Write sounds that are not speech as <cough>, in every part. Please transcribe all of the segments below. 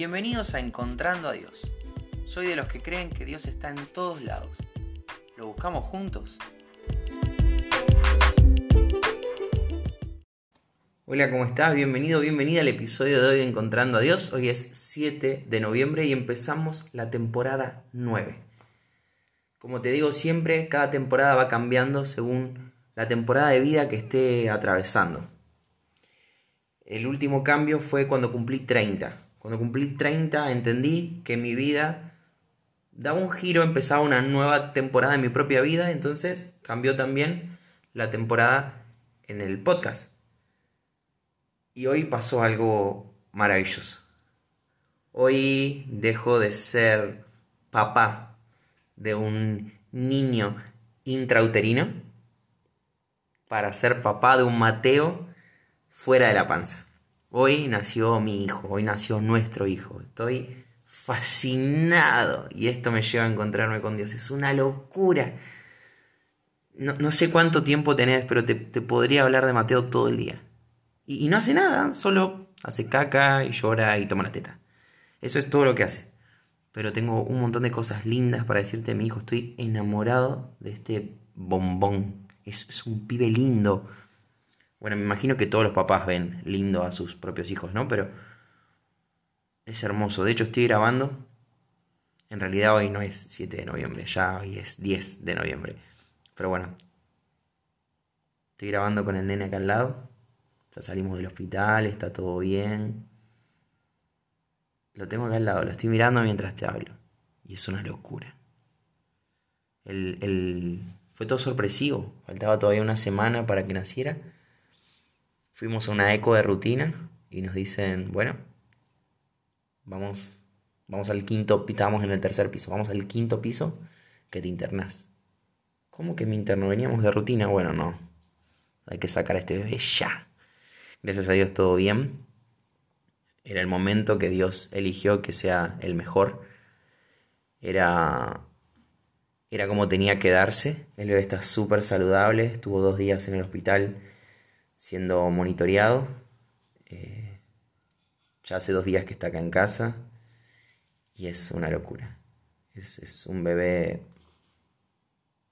Bienvenidos a Encontrando a Dios. Soy de los que creen que Dios está en todos lados. ¿Lo buscamos juntos? Hola, ¿cómo estás? Bienvenido, bienvenida al episodio de hoy de Encontrando a Dios. Hoy es 7 de noviembre y empezamos la temporada 9. Como te digo siempre, cada temporada va cambiando según la temporada de vida que esté atravesando. El último cambio fue cuando cumplí 30. Cuando cumplí 30 entendí que mi vida daba un giro, empezaba una nueva temporada en mi propia vida, entonces cambió también la temporada en el podcast. Y hoy pasó algo maravilloso. Hoy dejo de ser papá de un niño intrauterino para ser papá de un Mateo fuera de la panza. Hoy nació mi hijo, hoy nació nuestro hijo. Estoy fascinado y esto me lleva a encontrarme con Dios. Es una locura. No, sé cuánto tiempo tenés, pero te, podría hablar de Mateo todo el día. Y, no hace nada, solo hace caca y llora y toma la teta. Eso es todo lo que hace. Pero tengo un montón de cosas lindas para decirte, mi hijo. Estoy enamorado de este bombón. Es un pibe lindo, bueno, me imagino que todos los papás ven lindo a sus propios hijos, ¿no? Pero es hermoso. De hecho, estoy grabando. En realidad hoy no es 7 de noviembre, ya hoy es 10 de noviembre. Pero bueno, estoy grabando con el nene acá al lado. Ya salimos del hospital, está todo bien. Lo tengo acá al lado, lo estoy mirando mientras te hablo. Y es una locura. El, el... Fue todo sorpresivo. Faltaba todavía una semana para que naciera Fuimos a una eco de rutina y nos dicen, bueno, vamos, vamos al quinto, estábamos en el tercer piso, vamos al quinto piso que te internas. ¿Cómo que me interno? Veníamos de rutina. Bueno, no. Hay que sacar a este bebé ya. Gracias a Dios todo bien. Era el momento que Dios eligió que sea el mejor. Era, era como tenía que darse. El bebé está súper saludable. Estuvo dos días en el hospital siendo monitoreado. Eh, ya hace dos días que está acá en casa y es una locura. Es, es un bebé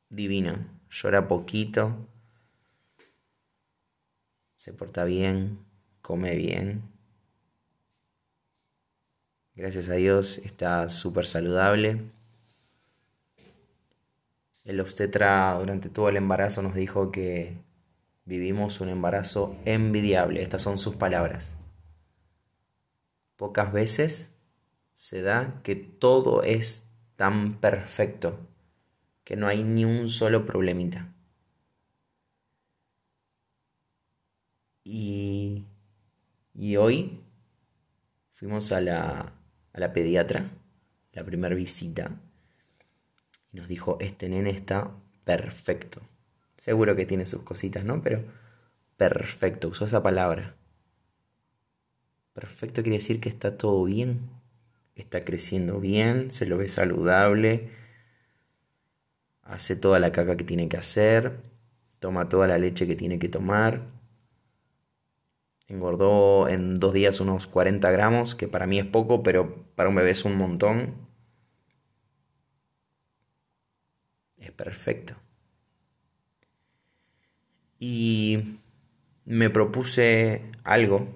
divino. Llora poquito, se porta bien, come bien. Gracias a Dios está súper saludable. El obstetra durante todo el embarazo nos dijo que Vivimos un embarazo envidiable, estas son sus palabras. Pocas veces se da que todo es tan perfecto, que no hay ni un solo problemita. Y, y hoy fuimos a la, a la pediatra, la primera visita, y nos dijo, este nene está perfecto. Seguro que tiene sus cositas, ¿no? Pero perfecto, usó esa palabra. Perfecto quiere decir que está todo bien, está creciendo bien, se lo ve saludable, hace toda la caca que tiene que hacer, toma toda la leche que tiene que tomar. Engordó en dos días unos 40 gramos, que para mí es poco, pero para un bebé es un montón. Es perfecto y me propuse algo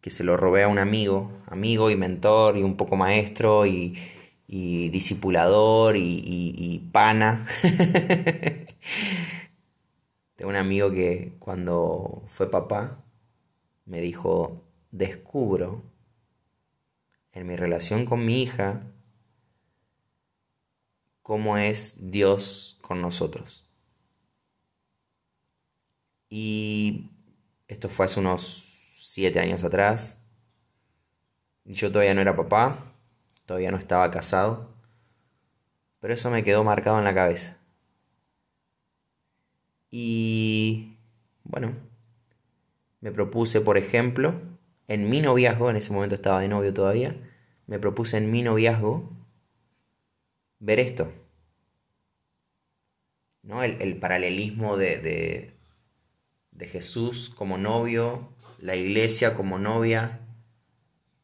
que se lo robé a un amigo, amigo y mentor y un poco maestro y, y discipulador y, y pana. <laughs> Tengo un amigo que cuando fue papá me dijo, descubro en mi relación con mi hija cómo es Dios con nosotros. Y esto fue hace unos siete años atrás. Yo todavía no era papá, todavía no estaba casado, pero eso me quedó marcado en la cabeza. Y bueno, me propuse, por ejemplo, en mi noviazgo, en ese momento estaba de novio todavía, me propuse en mi noviazgo ver esto. ¿no? El, paralelismo de, de Jesús como novio, la iglesia como novia,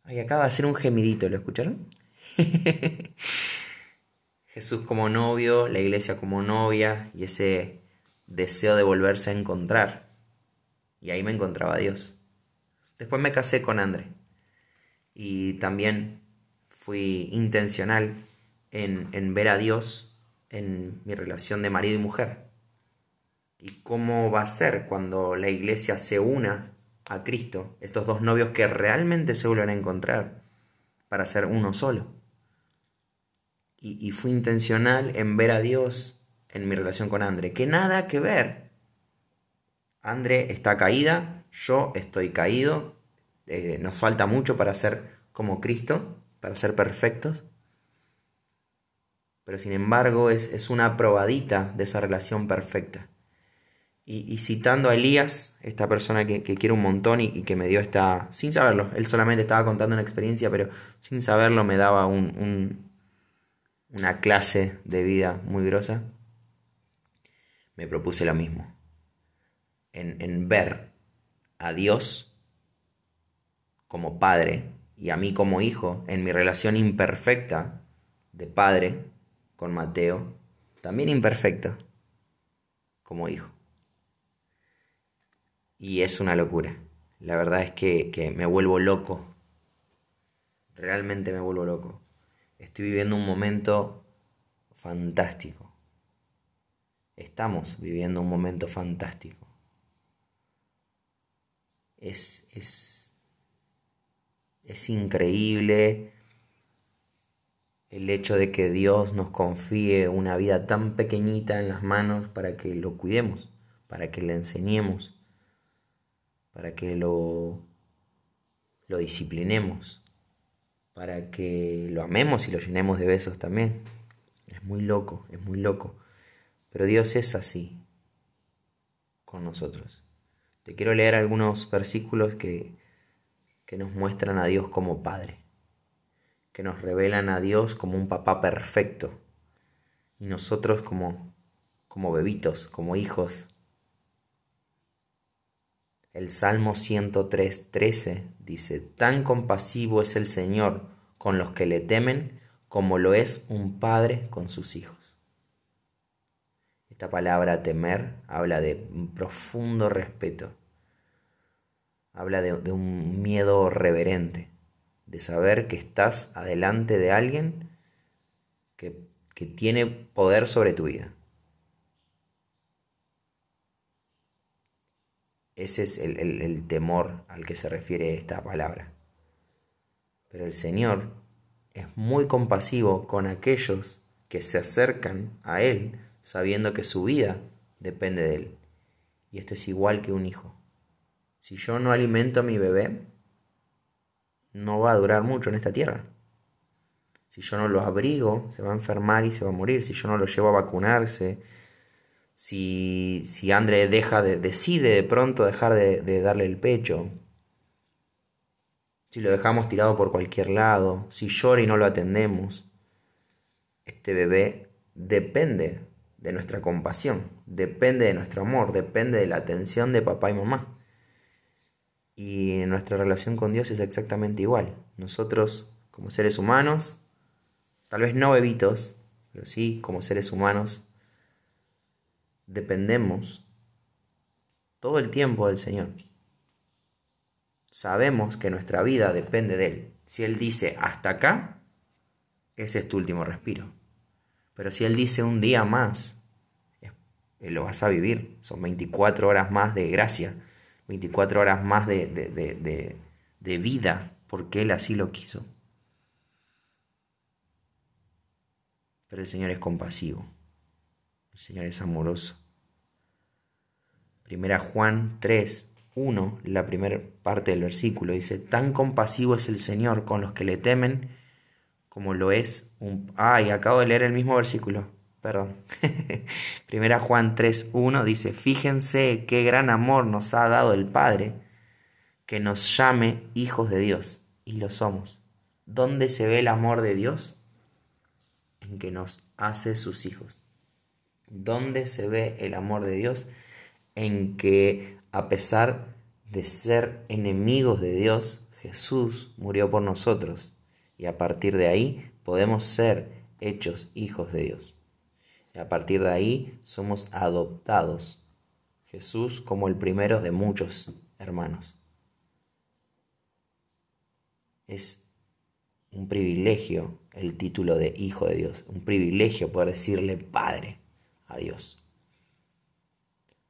Ay, acaba de hacer un gemidito, ¿lo escucharon? <laughs> Jesús como novio, la iglesia como novia y ese deseo de volverse a encontrar. Y ahí me encontraba Dios. Después me casé con André. Y también fui intencional en, en ver a Dios en mi relación de marido y mujer. Y cómo va a ser cuando la iglesia se una a Cristo, estos dos novios que realmente se vuelven a encontrar para ser uno solo. Y, fui intencional en ver a Dios en mi relación con André, que nada que ver. André está caída, yo estoy caído, eh, nos falta mucho para ser como Cristo, para ser perfectos. Pero sin embargo es, es una probadita de esa relación perfecta. Y, citando a Elías, esta persona que, que quiero un montón y, que me dio esta, sin saberlo, él solamente estaba contando una experiencia, pero sin saberlo me daba un, una clase de vida muy grosa, me propuse lo mismo, en, en ver a Dios como padre y a mí como hijo, en mi relación imperfecta de padre con Mateo, también imperfecta como hijo. Y es una locura. La verdad es que, me vuelvo loco. Realmente me vuelvo loco. Estoy viviendo un momento fantástico. Estamos viviendo un momento fantástico. Es, es, es increíble el hecho de que Dios nos confíe una vida tan pequeñita en las manos para que lo cuidemos, para que le enseñemos, para que lo, lo disciplinemos, para que lo amemos y lo llenemos de besos también. Es muy loco, es muy loco. Pero Dios es así con nosotros. Te quiero leer algunos versículos que, que nos muestran a Dios como Padre, que nos revelan a Dios como un papá perfecto y nosotros como, como bebitos, como hijos el Salmo 103, 13 dice, Tan compasivo es el Señor con los que le temen como lo es un padre con sus hijos. Esta palabra temer habla de un profundo respeto, habla de, de un miedo reverente, de saber que estás adelante de alguien que, que tiene poder sobre tu vida. Ese es el, temor al que se refiere esta palabra. Pero el Señor es muy compasivo con aquellos que se acercan a Él sabiendo que su vida depende de Él. Y esto es igual que un hijo. Si yo no alimento a mi bebé, no va a durar mucho en esta tierra. Si yo no lo abrigo, se va a enfermar y se va a morir. Si yo no lo llevo a vacunarse, si, si deja de, decide de pronto dejar de, de darle el pecho, si lo dejamos tirado por cualquier lado, si llora y no lo atendemos, este bebé depende de nuestra compasión, depende de nuestro amor, depende de la atención de papá y mamá. Y nuestra relación con Dios es exactamente igual. Nosotros, como seres humanos, tal vez no bebitos, pero sí como seres humanos, dependemos todo el tiempo del Señor. Sabemos que nuestra vida depende de Él. Si Él dice hasta acá, ese es tu último respiro. Pero si Él dice un día más, lo vas a vivir. Son 24 horas más de gracia, 24 horas más de, de, de vida, porque Él así lo quiso. Pero el Señor es compasivo. El Señor es amoroso. Primera Juan 3, 1, la primera parte del versículo, dice, tan compasivo es el Señor con los que le temen como lo es un... Ay, acabo de leer el mismo versículo, perdón. <laughs> Primera Juan 3, 1 dice, fíjense qué gran amor nos ha dado el Padre, que nos llame hijos de Dios, y lo somos. ¿Dónde se ve el amor de Dios? En que nos hace sus hijos. ¿Dónde se ve el amor de Dios? En que a pesar de ser enemigos de Dios, Jesús murió por nosotros y a partir de ahí podemos ser hechos hijos de Dios. Y a partir de ahí somos adoptados. Jesús como el primero de muchos hermanos. Es un privilegio el título de hijo de Dios, un privilegio poder decirle Padre Dios.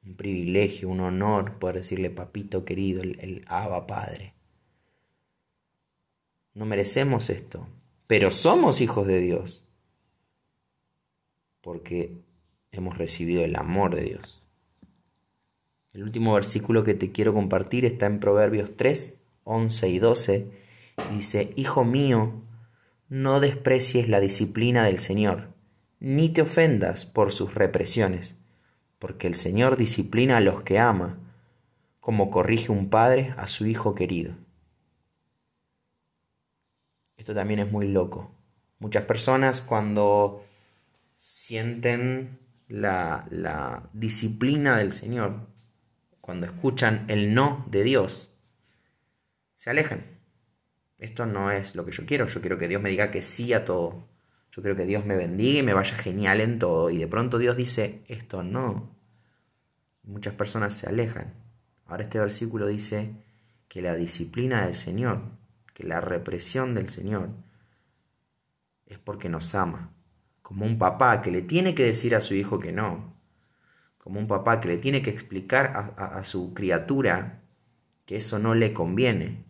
Un privilegio, un honor poder decirle papito querido, el, el Abba Padre. No merecemos esto, pero somos hijos de Dios porque hemos recibido el amor de Dios. El último versículo que te quiero compartir está en Proverbios 3, 11 y 12. dice, Hijo mío, no desprecies la disciplina del Señor, ni te ofendas por sus represiones, porque el Señor disciplina a los que ama, como corrige un padre a su hijo querido. Esto también es muy loco. Muchas personas cuando sienten la, la disciplina del Señor, cuando escuchan el no de Dios, se alejan. Esto no es lo que yo quiero, yo quiero que Dios me diga que sí a todo. Yo quiero que Dios me bendiga y me vaya genial en todo. Y de pronto Dios dice, esto no. Muchas personas se alejan. Ahora este versículo dice que la disciplina del Señor, que la represión del Señor, es porque nos ama como un papá que le tiene que decir a su hijo que no, como un papá que le tiene que explicar a, su criatura que eso no le conviene,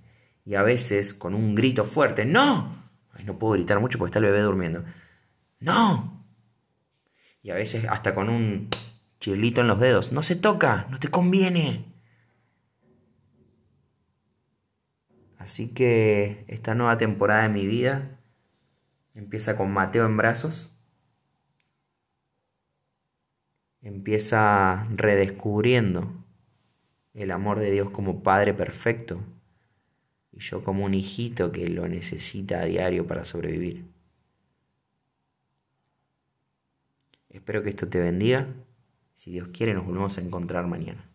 y a veces con un grito fuerte, ¡No! No puedo gritar mucho porque está el bebé durmiendo. ¡No! Y a veces hasta con un chirlito en los dedos, ¡No se toca! ¡No te conviene! Así que esta nueva temporada de mi vida empieza con Mateo en brazos empieza redescubriendo el amor de Dios como Padre perfecto y yo como un hijito que lo necesita a diario para sobrevivir. Espero que esto te bendiga. Si Dios quiere, nos volvemos a encontrar mañana.